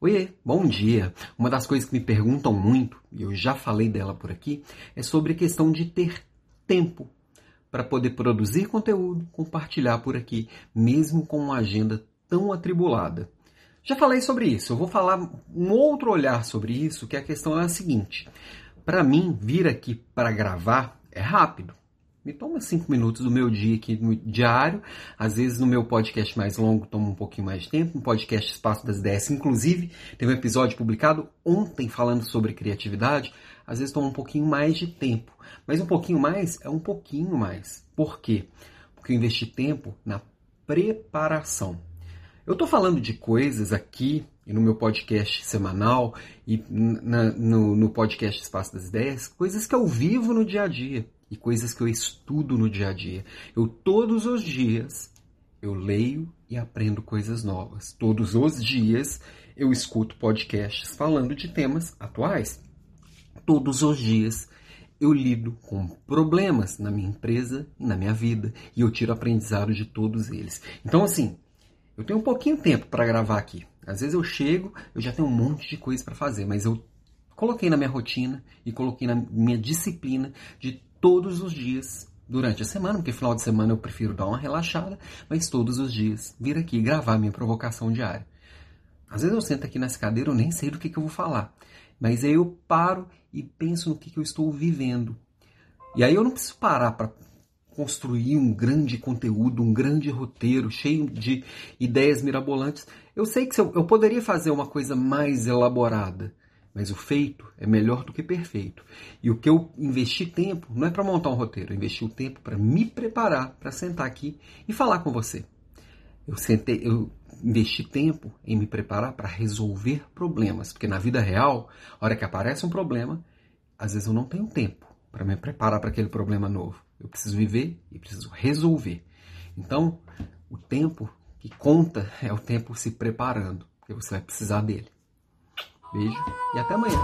Oiê, bom dia! Uma das coisas que me perguntam muito, e eu já falei dela por aqui, é sobre a questão de ter tempo para poder produzir conteúdo, compartilhar por aqui, mesmo com uma agenda tão atribulada. Já falei sobre isso, eu vou falar um outro olhar sobre isso, que a questão é a seguinte. Para mim, vir aqui para gravar é rápido. Me toma cinco minutos do meu dia aqui no diário. Às vezes no meu podcast mais longo toma um pouquinho mais de tempo. No podcast Espaço das Ideias, inclusive, teve um episódio publicado ontem falando sobre criatividade. Às vezes toma um pouquinho mais de tempo. Mas um pouquinho mais é um pouquinho mais. Por quê? Porque eu investi tempo na preparação. Eu estou falando de coisas aqui e no meu podcast semanal e na, no, no podcast Espaço das Ideias, coisas que eu vivo no dia a dia e coisas que eu estudo no dia a dia. Eu todos os dias eu leio e aprendo coisas novas. Todos os dias eu escuto podcasts falando de temas atuais. Todos os dias eu lido com problemas na minha empresa e na minha vida e eu tiro aprendizado de todos eles. Então assim, eu tenho um pouquinho de tempo para gravar aqui. Às vezes eu chego, eu já tenho um monte de coisa para fazer, mas eu coloquei na minha rotina e coloquei na minha disciplina de todos os dias durante a semana, porque final de semana eu prefiro dar uma relaxada, mas todos os dias vir aqui gravar minha provocação diária. Às vezes eu sento aqui nessa cadeira, eu nem sei do que, que eu vou falar, mas aí eu paro e penso no que, que eu estou vivendo. E aí eu não preciso parar para construir um grande conteúdo, um grande roteiro cheio de ideias mirabolantes. Eu sei que eu, eu poderia fazer uma coisa mais elaborada, mas o feito é melhor do que perfeito. E o que eu investi tempo não é para montar um roteiro, eu investi o tempo para me preparar para sentar aqui e falar com você. Eu sentei, eu investi tempo em me preparar para resolver problemas, porque na vida real, a hora que aparece um problema, às vezes eu não tenho tempo para me preparar para aquele problema novo. Eu preciso viver e preciso resolver. Então, o tempo que conta é o tempo se preparando, porque você vai precisar dele. Beijo e até amanhã.